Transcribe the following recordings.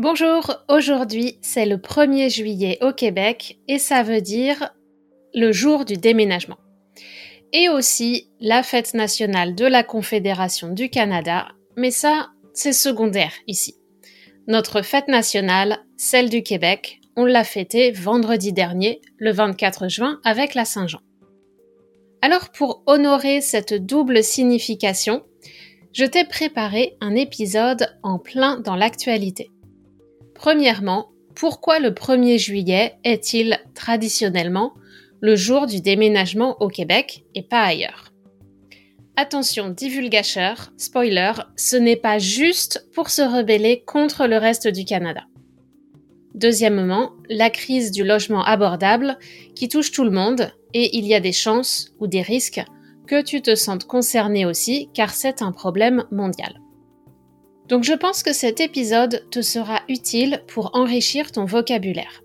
Bonjour, aujourd'hui c'est le 1er juillet au Québec et ça veut dire le jour du déménagement. Et aussi la fête nationale de la Confédération du Canada, mais ça c'est secondaire ici. Notre fête nationale, celle du Québec, on l'a fêtée vendredi dernier, le 24 juin, avec la Saint-Jean. Alors pour honorer cette double signification, je t'ai préparé un épisode en plein dans l'actualité. Premièrement, pourquoi le 1er juillet est-il traditionnellement le jour du déménagement au Québec et pas ailleurs? Attention, divulgateur, spoiler, ce n'est pas juste pour se rebeller contre le reste du Canada. Deuxièmement, la crise du logement abordable qui touche tout le monde et il y a des chances ou des risques que tu te sentes concerné aussi car c'est un problème mondial. Donc je pense que cet épisode te sera utile pour enrichir ton vocabulaire.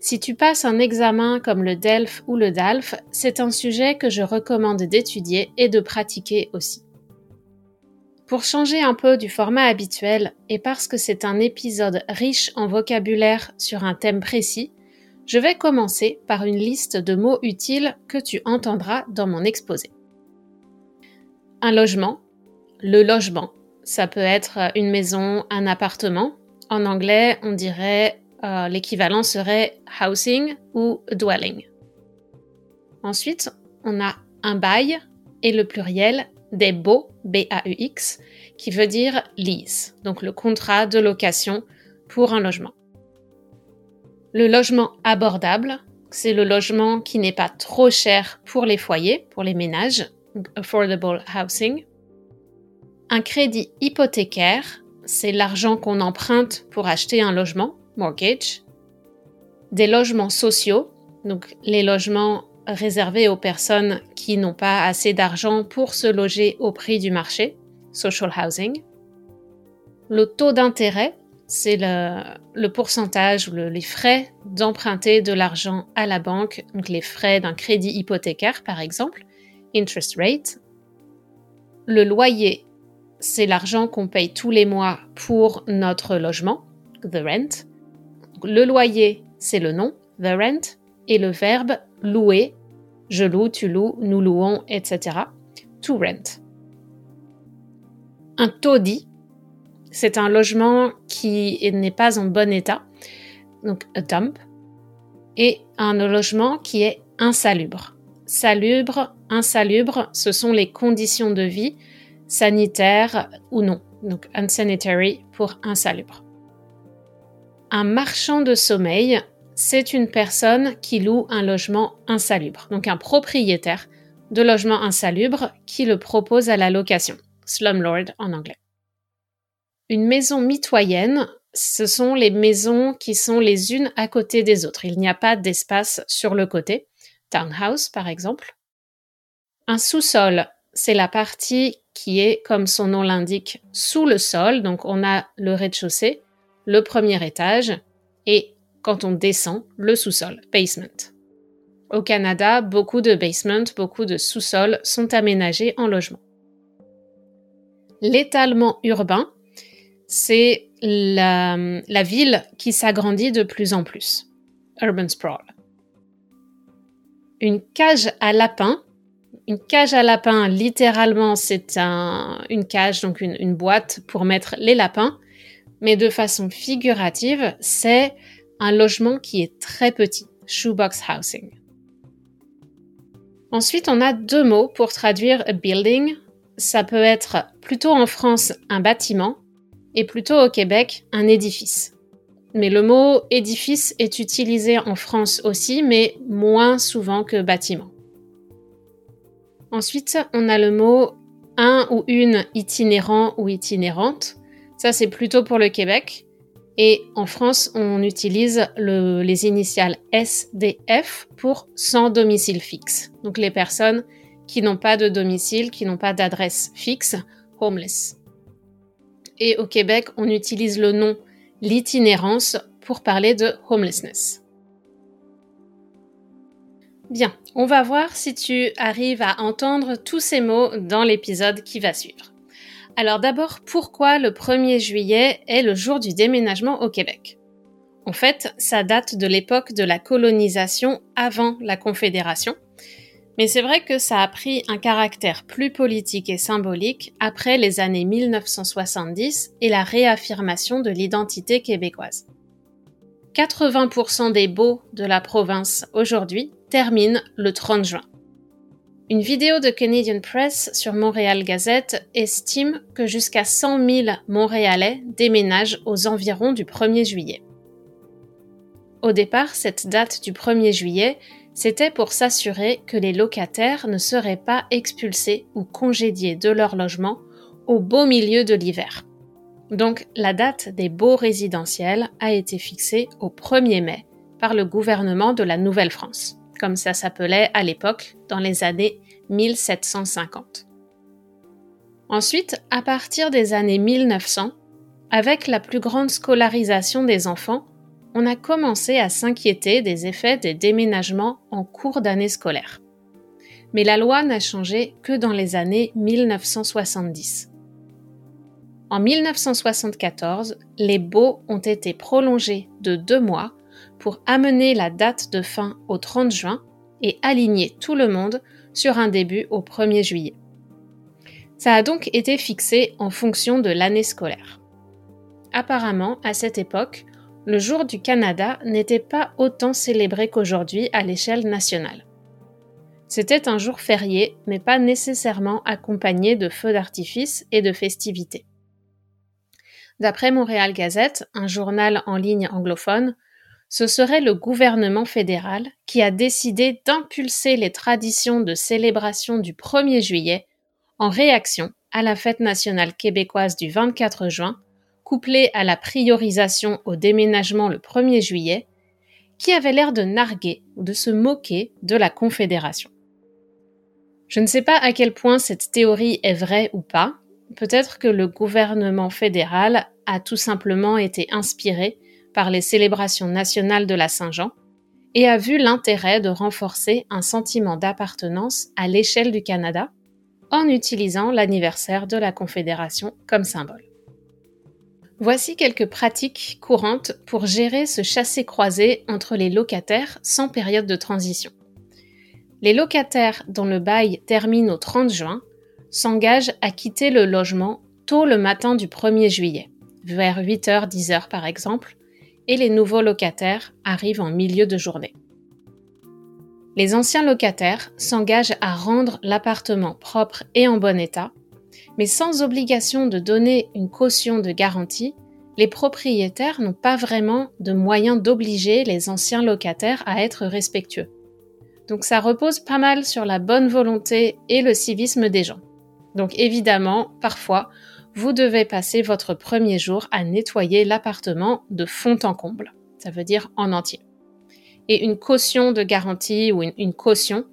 Si tu passes un examen comme le DELF ou le DALF, c'est un sujet que je recommande d'étudier et de pratiquer aussi. Pour changer un peu du format habituel et parce que c'est un épisode riche en vocabulaire sur un thème précis, je vais commencer par une liste de mots utiles que tu entendras dans mon exposé. Un logement, le logement, ça peut être euh, une maison, un appartement. En anglais, on dirait euh, l'équivalent serait housing ou dwelling. Ensuite, on a un bail et le pluriel des baux, B-A-U-X, qui veut dire lease, donc le contrat de location pour un logement. Le logement abordable, c'est le logement qui n'est pas trop cher pour les foyers, pour les ménages, affordable housing. Un crédit hypothécaire, c'est l'argent qu'on emprunte pour acheter un logement, mortgage. Des logements sociaux, donc les logements réservés aux personnes qui n'ont pas assez d'argent pour se loger au prix du marché, social housing. Le taux d'intérêt, c'est le, pourcentage ou les frais d'emprunter de l'argent à la banque, donc les frais d'un crédit hypothécaire par exemple, interest rate. Le loyer, c'est l'argent qu'on paye tous les mois pour notre logement, the rent. Le loyer, c'est le nom, the rent, et le verbe louer, je loue, tu loues, nous louons, etc. To rent. Un taudis, c'est un logement qui n'est pas en bon état, donc a dump, et un logement qui est insalubre. Salubre, insalubre, ce sont les conditions de vie sanitaire ou non. Donc unsanitary pour insalubre. Un marchand de sommeil, c'est une personne qui loue un logement insalubre, donc un propriétaire de logement insalubre qui le propose à la location, slumlord en anglais. Une maison mitoyenne, ce sont les maisons qui sont les unes à côté des autres. Il n'y a pas d'espace sur le côté. Townhouse, par exemple. Un sous-sol, c'est la partie qui est, comme son nom l'indique, sous le sol. Donc on a le rez-de-chaussée, le premier étage et quand on descend, le sous-sol, basement. Au Canada, beaucoup de basements, beaucoup de sous-sols sont aménagés en logement. L'étalement urbain, c'est la, la ville qui s'agrandit de plus en plus. Urban sprawl. Une cage à lapins. Une cage à lapins, littéralement, c'est un, une cage, donc une, une boîte pour mettre les lapins. Mais de façon figurative, c'est un logement qui est très petit, shoebox housing. Ensuite, on a deux mots pour traduire a building. Ça peut être plutôt en France un bâtiment et plutôt au Québec un édifice. Mais le mot édifice est utilisé en France aussi, mais moins souvent que bâtiment. Ensuite, on a le mot un ou une itinérant ou itinérante. Ça, c'est plutôt pour le Québec. Et en France, on utilise les initiales SDF pour sans domicile fixe. Donc les personnes qui n'ont pas de domicile, qui n'ont pas d'adresse fixe, homeless. Et au Québec, on utilise le nom l'itinérance pour parler de homelessness. Bien, on va voir si tu arrives à entendre tous ces mots dans l'épisode qui va suivre. Alors d'abord, pourquoi le 1er juillet est le jour du déménagement au Québec? En fait, ça date de l'époque de la colonisation avant la Confédération, mais c'est vrai que ça a pris un caractère plus politique et symbolique après les années 1970 et la réaffirmation de l'identité québécoise. 80% des baux de la province aujourd'hui terminent le 30 juin. Une vidéo de Canadian Press sur Montréal Gazette estime que jusqu'à 100 000 Montréalais déménagent aux environs du 1er juillet. Au départ, cette date du 1er juillet c'était pour s'assurer que les locataires ne seraient pas expulsés ou congédiés de leur logement au beau milieu de l'hiver. Donc la date des beaux résidentiels a été fixée au 1er mai par le gouvernement de la Nouvelle-France, comme ça s'appelait à l'époque dans les années 1750. Ensuite, à partir des années 1900, avec la plus grande scolarisation des enfants, on a commencé à s'inquiéter des effets des déménagements en cours d'année scolaire. Mais la loi n'a changé que dans les années 1970. En 1974, les baux ont été prolongés de deux mois pour amener la date de fin au 30 juin et aligner tout le monde sur un début au 1er juillet. Ça a donc été fixé en fonction de l'année scolaire. Apparemment, à cette époque, le jour du Canada n'était pas autant célébré qu'aujourd'hui à l'échelle nationale. C'était un jour férié, mais pas nécessairement accompagné de feux d'artifice et de festivités. D'après Montréal Gazette, un journal en ligne anglophone, ce serait le gouvernement fédéral qui a décidé d'impulser les traditions de célébration du 1er juillet en réaction à la fête nationale québécoise du 24 juin couplé à la priorisation au déménagement le 1er juillet, qui avait l'air de narguer ou de se moquer de la Confédération. Je ne sais pas à quel point cette théorie est vraie ou pas. Peut-être que le gouvernement fédéral a tout simplement été inspiré par les célébrations nationales de la Saint-Jean et a vu l'intérêt de renforcer un sentiment d'appartenance à l'échelle du Canada en utilisant l'anniversaire de la Confédération comme symbole. Voici quelques pratiques courantes pour gérer ce chassé-croisé entre les locataires sans période de transition. Les locataires dont le bail termine au 30 juin s'engagent à quitter le logement tôt le matin du 1er juillet, vers 8h, 10h par exemple, et les nouveaux locataires arrivent en milieu de journée. Les anciens locataires s'engagent à rendre l'appartement propre et en bon état mais sans obligation de donner une caution de garantie, les propriétaires n'ont pas vraiment de moyens d'obliger les anciens locataires à être respectueux. Donc ça repose pas mal sur la bonne volonté et le civisme des gens. Donc évidemment, parfois, vous devez passer votre premier jour à nettoyer l'appartement de fond en comble. Ça veut dire en entier. Et une caution de garantie ou une, caution,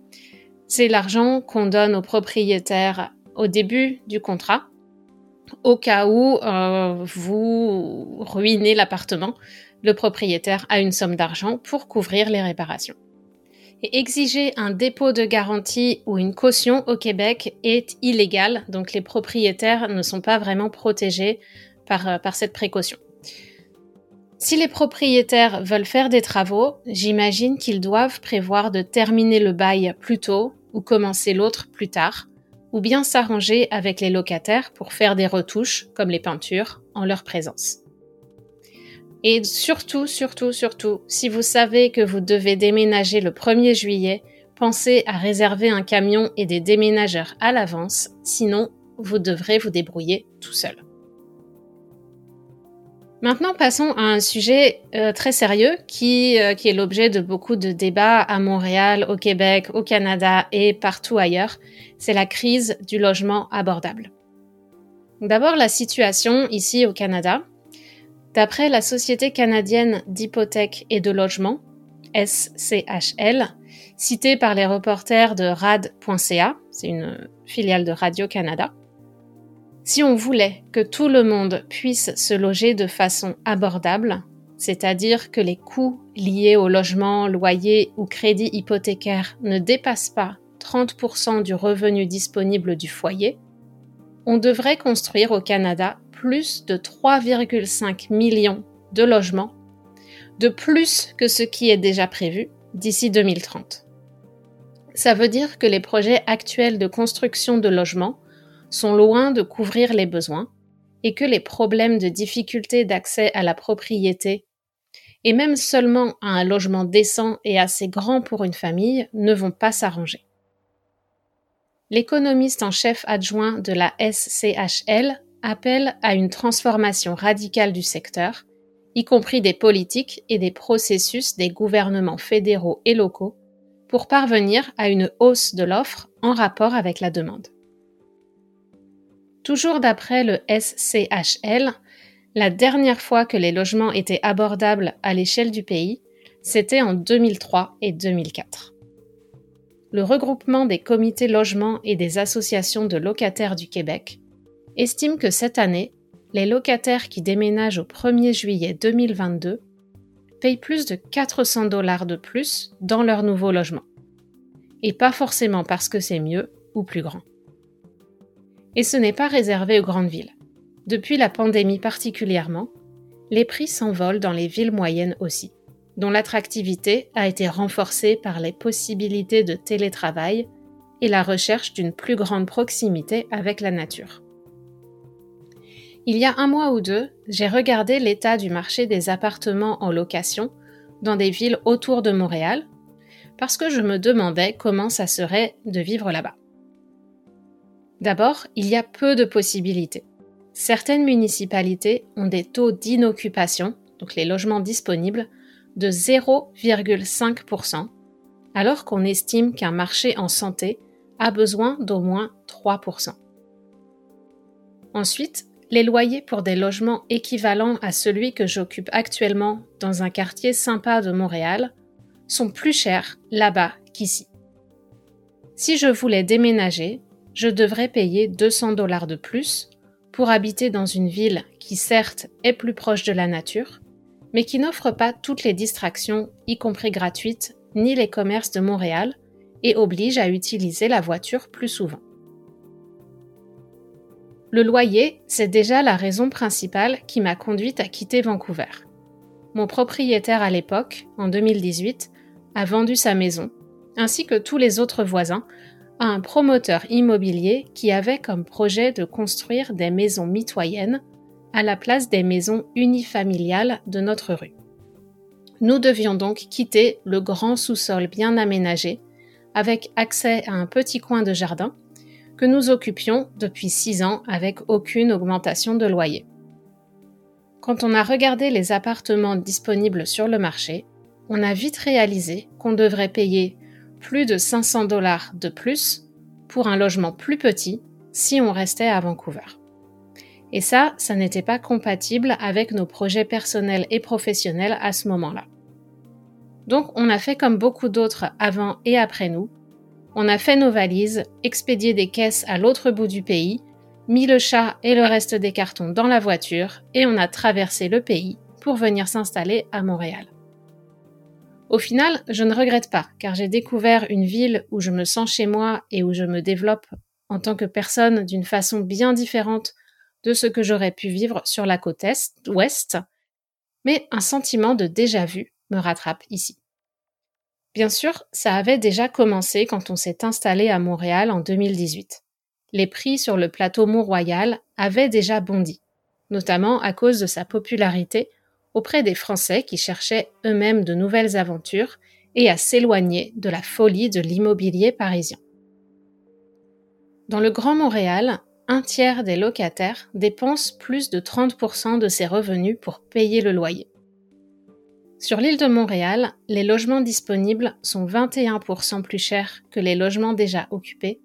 c'est l'argent qu'on donne aux propriétaires au début du contrat, au cas où euh, vous ruinez l'appartement, le propriétaire a une somme d'argent pour couvrir les réparations. Et exiger un dépôt de garantie ou une caution au Québec est illégal, donc les propriétaires ne sont pas vraiment protégés par, euh, par cette précaution. Si les propriétaires veulent faire des travaux, j'imagine qu'ils doivent prévoir de terminer le bail plus tôt ou commencer l'autre plus tard, ou bien s'arranger avec les locataires pour faire des retouches, comme les peintures, en leur présence. Et surtout, surtout, surtout, si vous savez que vous devez déménager le 1er juillet, pensez à réserver un camion et des déménageurs à l'avance, sinon vous devrez vous débrouiller tout seul. Maintenant, passons à un sujet euh, très sérieux euh, qui est l'objet de beaucoup de débats à Montréal, au Québec, au Canada et partout ailleurs. C'est la crise du logement abordable. D'abord, la situation ici au Canada. D'après la Société canadienne d'hypothèques et de logement, SCHL, citée par les reporters de rad.ca, c'est une filiale de Radio-Canada, si on voulait que tout le monde puisse se loger de façon abordable, c'est-à-dire que les coûts liés au logement, loyer ou crédit hypothécaire ne dépassent pas 30% du revenu disponible du foyer, on devrait construire au Canada plus de 3,5 millions de logements, de plus que ce qui est déjà prévu d'ici 2030. Ça veut dire que les projets actuels de construction de logements sont loin de couvrir les besoins et que les problèmes de difficulté d'accès à la propriété et même seulement à un logement décent et assez grand pour une famille ne vont pas s'arranger. L'économiste en chef adjoint de la SCHL appelle à une transformation radicale du secteur, y compris des politiques et des processus des gouvernements fédéraux et locaux, pour parvenir à une hausse de l'offre en rapport avec la demande. Toujours d'après le SCHL, la dernière fois que les logements étaient abordables à l'échelle du pays, c'était en 2003 et 2004. Le regroupement des comités logements et des associations de locataires du Québec estime que cette année, les locataires qui déménagent au 1er juillet 2022 payent plus de 400 dollars de plus dans leur nouveau logement. Et pas forcément parce que c'est mieux ou plus grand. Et ce n'est pas réservé aux grandes villes. Depuis la pandémie particulièrement, les prix s'envolent dans les villes moyennes aussi, dont l'attractivité a été renforcée par les possibilités de télétravail et la recherche d'une plus grande proximité avec la nature. Il y a un mois ou deux, j'ai regardé l'état du marché des appartements en location dans des villes autour de Montréal, parce que je me demandais comment ça serait de vivre là-bas. D'abord, il y a peu de possibilités. Certaines municipalités ont des taux d'inoccupation, donc les logements disponibles, de 0,5%, alors qu'on estime qu'un marché en santé a besoin d'au moins 3%. Ensuite, les loyers pour des logements équivalents à celui que j'occupe actuellement dans un quartier sympa de Montréal sont plus chers là-bas qu'ici. Si je voulais déménager, je devrais payer 200 dollars de plus pour habiter dans une ville qui certes est plus proche de la nature, mais qui n'offre pas toutes les distractions, y compris gratuites, ni les commerces de Montréal, et oblige à utiliser la voiture plus souvent. Le loyer, c'est déjà la raison principale qui m'a conduite à quitter Vancouver. Mon propriétaire à l'époque, en 2018, a vendu sa maison, ainsi que tous les autres voisins, à un promoteur immobilier qui avait comme projet de construire des maisons mitoyennes à la place des maisons unifamiliales de notre rue. Nous devions donc quitter le grand sous-sol bien aménagé, avec accès à un petit coin de jardin, que nous occupions depuis six ans avec aucune augmentation de loyer. Quand on a regardé les appartements disponibles sur le marché, on a vite réalisé qu'on devrait payer plus de 500 dollars de plus pour un logement plus petit si on restait à Vancouver. Et ça, ça n'était pas compatible avec nos projets personnels et professionnels à ce moment-là. Donc on a fait comme beaucoup d'autres avant et après nous. On a fait nos valises, expédié des caisses à l'autre bout du pays, mis le chat et le reste des cartons dans la voiture et on a traversé le pays pour venir s'installer à Montréal. Au final, je ne regrette pas, car j'ai découvert une ville où je me sens chez moi et où je me développe en tant que personne d'une façon bien différente de ce que j'aurais pu vivre sur la côte est, ouest, mais un sentiment de déjà-vu me rattrape ici. Bien sûr, ça avait déjà commencé quand on s'est installé à Montréal en 2018. Les prix sur le plateau Mont-Royal avaient déjà bondi, notamment à cause de sa popularité auprès des Français qui cherchaient eux-mêmes de nouvelles aventures et à s'éloigner de la folie de l'immobilier parisien. Dans le Grand Montréal, un tiers des locataires dépensent plus de 30% de ses revenus pour payer le loyer. Sur l'île de Montréal, les logements disponibles sont 21% plus chers que les logements déjà occupés,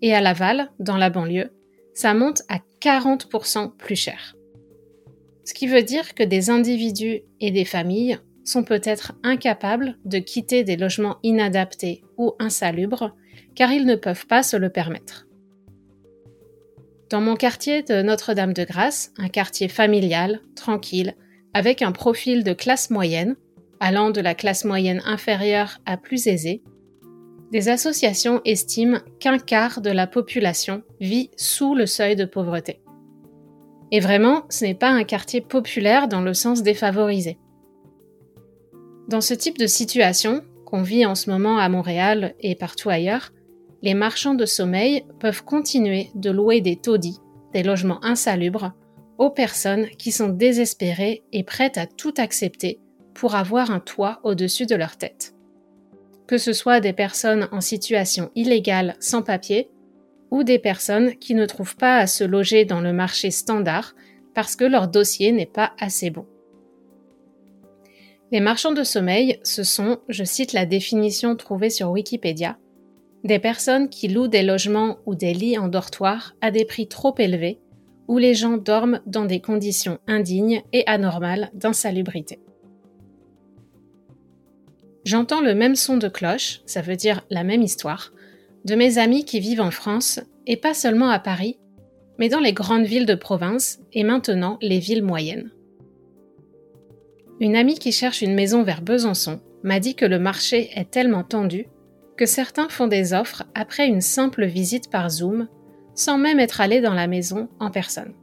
et à Laval, dans la banlieue, ça monte à 40% plus cher. Ce qui veut dire que des individus et des familles sont peut-être incapables de quitter des logements inadaptés ou insalubres car ils ne peuvent pas se le permettre. Dans mon quartier de Notre-Dame-de-Grâce, un quartier familial, tranquille, avec un profil de classe moyenne, allant de la classe moyenne inférieure à plus aisée, des associations estiment qu'un quart de la population vit sous le seuil de pauvreté. Et vraiment, ce n'est pas un quartier populaire dans le sens défavorisé. Dans ce type de situation, qu'on vit en ce moment à Montréal et partout ailleurs, les marchands de sommeil peuvent continuer de louer des taudis, des logements insalubres, aux personnes qui sont désespérées et prêtes à tout accepter pour avoir un toit au-dessus de leur tête. Que ce soit des personnes en situation illégale sans papier ou des personnes qui ne trouvent pas à se loger dans le marché standard parce que leur dossier n'est pas assez bon. Les marchands de sommeil, ce sont, je cite la définition trouvée sur Wikipédia, des personnes qui louent des logements ou des lits en dortoir à des prix trop élevés, où les gens dorment dans des conditions indignes et anormales d'insalubrité. J'entends le même son de cloche, ça veut dire la même histoire, de mes amis qui vivent en France, et pas seulement à Paris, mais dans les grandes villes de province et maintenant les villes moyennes. Une amie qui cherche une maison vers Besançon m'a dit que le marché est tellement tendu que certains font des offres après une simple visite par Zoom, sans même être allés dans la maison en personne.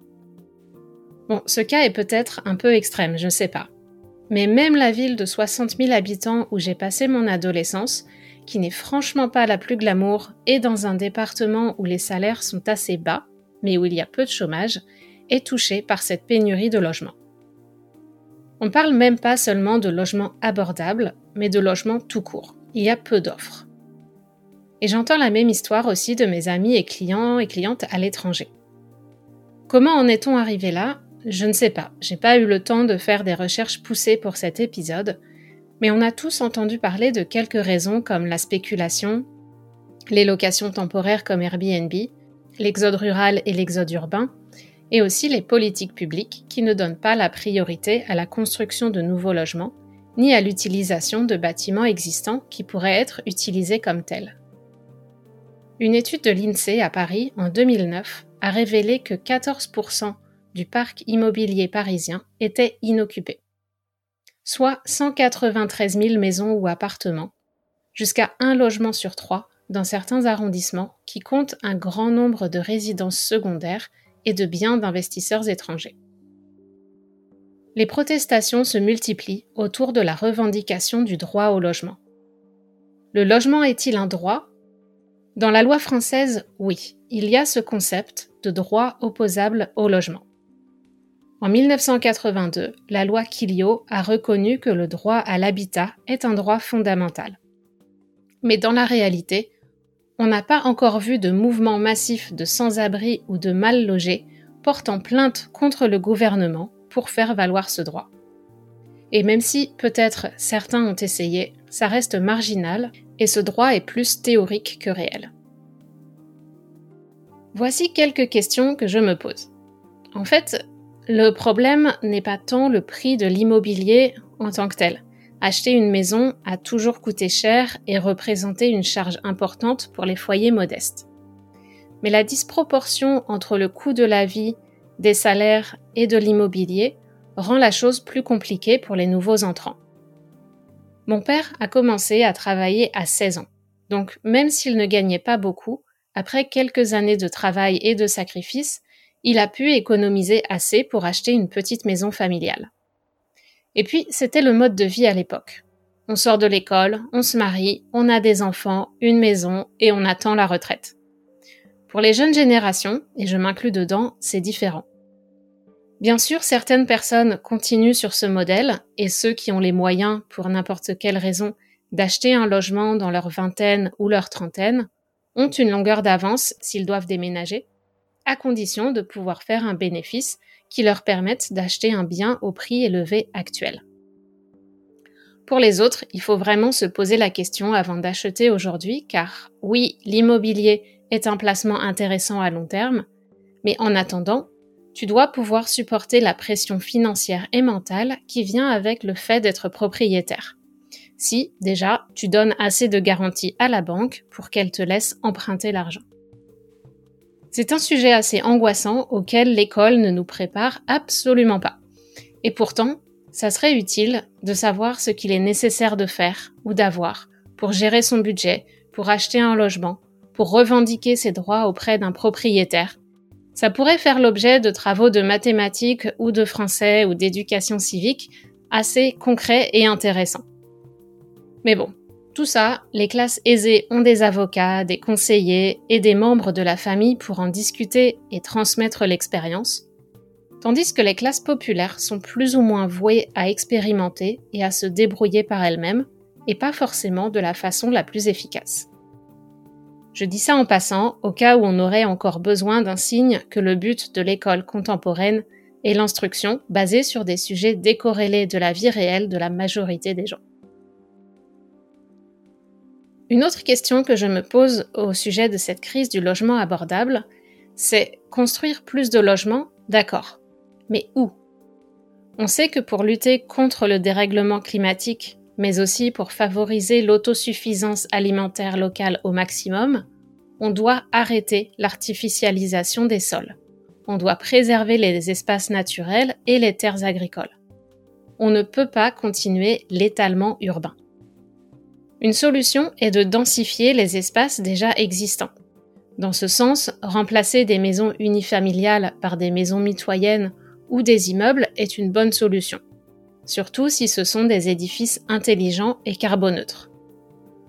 Bon, ce cas est peut-être un peu extrême, je ne sais pas. Mais même la ville de 60 000 habitants où j'ai passé mon adolescence, qui n'est franchement pas la plus glamour, et dans un département où les salaires sont assez bas, mais où il y a peu de chômage, est touchée par cette pénurie de logements. On parle même pas seulement de logements abordables, mais de logements tout court. Il y a peu d'offres. Et j'entends la même histoire aussi de mes amis et clients et clientes à l'étranger. Comment en est-on arrivé là? Je ne sais pas. J'ai pas eu le temps de faire des recherches poussées pour cet épisode, mais on a tous entendu parler de quelques raisons comme la spéculation, les locations temporaires comme Airbnb, l'exode rural et l'exode urbain, et aussi les politiques publiques qui ne donnent pas la priorité à la construction de nouveaux logements, ni à l'utilisation de bâtiments existants qui pourraient être utilisés comme tels. Une étude de l'INSEE à Paris en 2009 a révélé que 14% du parc immobilier parisien était inoccupé, soit 193 000 maisons ou appartements, jusqu'à un logement sur trois dans certains arrondissements qui comptent un grand nombre de résidences secondaires et de biens d'investisseurs étrangers. Les protestations se multiplient autour de la revendication du droit au logement. Le logement est-il un droit? Dans la loi française, oui, il y a ce concept de droit opposable au logement. En 1982, la loi Quilliot a reconnu que le droit à l'habitat est un droit fondamental. Mais dans la réalité, on n'a pas encore vu de mouvement massif de sans-abri ou de mal logés portant plainte contre le gouvernement pour faire valoir ce droit. Et même si peut-être certains ont essayé, ça reste marginal et ce droit est plus théorique que réel. Voici quelques questions que je me pose. En fait, le problème n'est pas tant le prix de l'immobilier en tant que tel. Acheter une maison a toujours coûté cher et représenté une charge importante pour les foyers modestes. Mais la disproportion entre le coût de la vie, des salaires et de l'immobilier rend la chose plus compliquée pour les nouveaux entrants. Mon père a commencé à travailler à 16 ans. Donc même s'il ne gagnait pas beaucoup, après quelques années de travail et de sacrifice, il a pu économiser assez pour acheter une petite maison familiale. Et puis, c'était le mode de vie à l'époque. On sort de l'école, on se marie, on a des enfants, une maison et on attend la retraite. Pour les jeunes générations, et je m'inclus dedans, c'est différent. Bien sûr, certaines personnes continuent sur ce modèle, et ceux qui ont les moyens, pour n'importe quelle raison, d'acheter un logement dans leur vingtaine ou leur trentaine, ont une longueur d'avance s'ils doivent déménager, à condition de pouvoir faire un bénéfice qui leur permette d'acheter un bien au prix élevé actuel. Pour les autres, il faut vraiment se poser la question avant d'acheter aujourd'hui, car oui, l'immobilier est un placement intéressant à long terme, mais en attendant, tu dois pouvoir supporter la pression financière et mentale qui vient avec le fait d'être propriétaire. Si, déjà, tu donnes assez de garanties à la banque pour qu'elle te laisse emprunter l'argent. C'est un sujet assez angoissant auquel l'école ne nous prépare absolument pas. Et pourtant, ça serait utile de savoir ce qu'il est nécessaire de faire ou d'avoir pour gérer son budget, pour acheter un logement, pour revendiquer ses droits auprès d'un propriétaire ça pourrait faire l'objet de travaux de mathématiques ou de français ou d'éducation civique assez concrets et intéressants. Mais bon, tout ça, les classes aisées ont des avocats, des conseillers et des membres de la famille pour en discuter et transmettre l'expérience, tandis que les classes populaires sont plus ou moins vouées à expérimenter et à se débrouiller par elles-mêmes, et pas forcément de la façon la plus efficace. Je dis ça en passant, au cas où on aurait encore besoin d'un signe que le but de l'école contemporaine est l'instruction basée sur des sujets décorrélés de la vie réelle de la majorité des gens. Une autre question que je me pose au sujet de cette crise du logement abordable, c'est construire plus de logements, d'accord. Mais où? On sait que pour lutter contre le dérèglement climatique mais aussi pour favoriser l'autosuffisance alimentaire locale au maximum, on doit arrêter l'artificialisation des sols. On doit préserver les espaces naturels et les terres agricoles. On ne peut pas continuer l'étalement urbain. Une solution est de densifier les espaces déjà existants. Dans ce sens, remplacer des maisons unifamiliales par des maisons mitoyennes ou des immeubles est une bonne solution surtout si ce sont des édifices intelligents et carboneutres.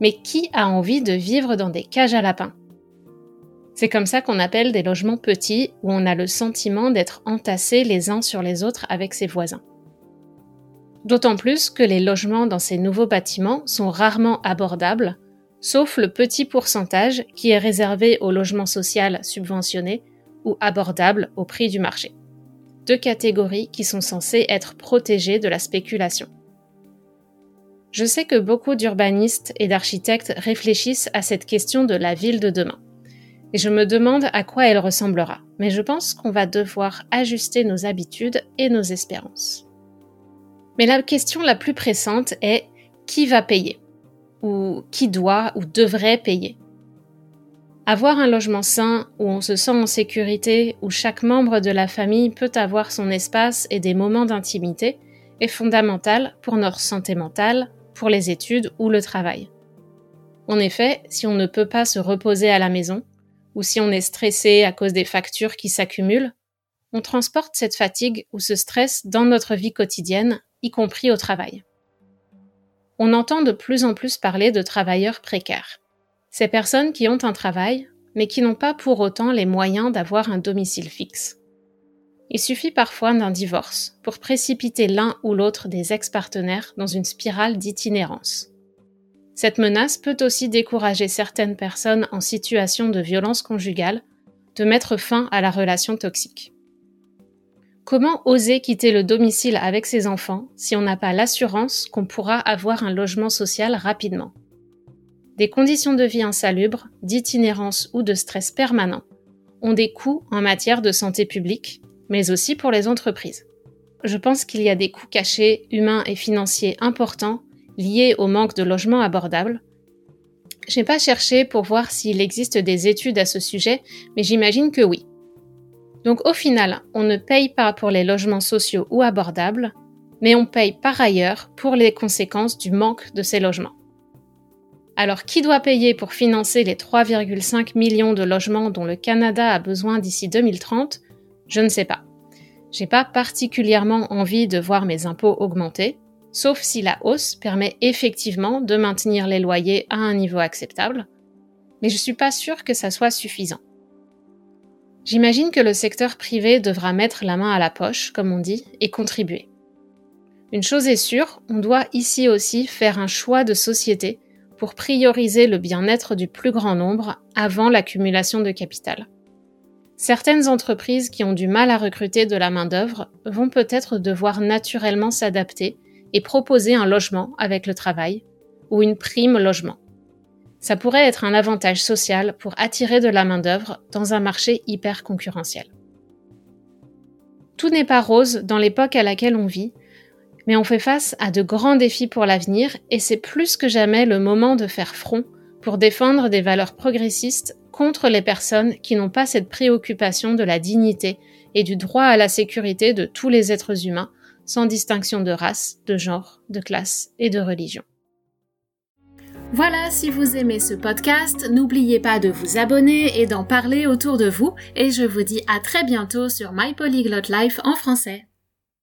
Mais qui a envie de vivre dans des cages à lapins? C'est comme ça qu'on appelle des logements petits où on a le sentiment d'être entassés les uns sur les autres avec ses voisins. D'autant plus que les logements dans ces nouveaux bâtiments sont rarement abordables, sauf le petit pourcentage qui est réservé au logement social subventionné ou abordable au prix du marché deux catégories qui sont censées être protégées de la spéculation. Je sais que beaucoup d'urbanistes et d'architectes réfléchissent à cette question de la ville de demain. Et je me demande à quoi elle ressemblera. Mais je pense qu'on va devoir ajuster nos habitudes et nos espérances. Mais la question la plus pressante est qui va payer? Ou qui doit ou devrait payer? Avoir un logement sain où on se sent en sécurité, où chaque membre de la famille peut avoir son espace et des moments d'intimité, est fondamental pour notre santé mentale, pour les études ou le travail. En effet, si on ne peut pas se reposer à la maison, ou si on est stressé à cause des factures qui s'accumulent, on transporte cette fatigue ou ce stress dans notre vie quotidienne, y compris au travail. On entend de plus en plus parler de travailleurs précaires. Ces personnes qui ont un travail, mais qui n'ont pas pour autant les moyens d'avoir un domicile fixe. Il suffit parfois d'un divorce pour précipiter l'un ou l'autre des ex-partenaires dans une spirale d'itinérance. Cette menace peut aussi décourager certaines personnes en situation de violence conjugale de mettre fin à la relation toxique. Comment oser quitter le domicile avec ses enfants si on n'a pas l'assurance qu'on pourra avoir un logement social rapidement? Des conditions de vie insalubres, d'itinérance ou de stress permanent ont des coûts en matière de santé publique, mais aussi pour les entreprises. Je pense qu'il y a des coûts cachés, humains et financiers importants liés au manque de logements abordables. J'ai pas cherché pour voir s'il existe des études à ce sujet, mais j'imagine que oui. Donc au final, on ne paye pas pour les logements sociaux ou abordables, mais on paye par ailleurs pour les conséquences du manque de ces logements. Alors qui doit payer pour financer les 3,5 millions de logements dont le Canada a besoin d'ici 2030 Je ne sais pas. J'ai pas particulièrement envie de voir mes impôts augmenter, sauf si la hausse permet effectivement de maintenir les loyers à un niveau acceptable, mais je suis pas sûre que ça soit suffisant. J'imagine que le secteur privé devra mettre la main à la poche, comme on dit, et contribuer. Une chose est sûre, on doit ici aussi faire un choix de société pour prioriser le bien-être du plus grand nombre avant l'accumulation de capital. Certaines entreprises qui ont du mal à recruter de la main-d'œuvre vont peut-être devoir naturellement s'adapter et proposer un logement avec le travail ou une prime logement. Ça pourrait être un avantage social pour attirer de la main-d'œuvre dans un marché hyper concurrentiel. Tout n'est pas rose dans l'époque à laquelle on vit, mais on fait face à de grands défis pour l'avenir et c'est plus que jamais le moment de faire front pour défendre des valeurs progressistes contre les personnes qui n'ont pas cette préoccupation de la dignité et du droit à la sécurité de tous les êtres humains, sans distinction de race, de genre, de classe et de religion. Voilà, si vous aimez ce podcast, n'oubliez pas de vous abonner et d'en parler autour de vous, et je vous dis à très bientôt sur My Polyglot Life en français.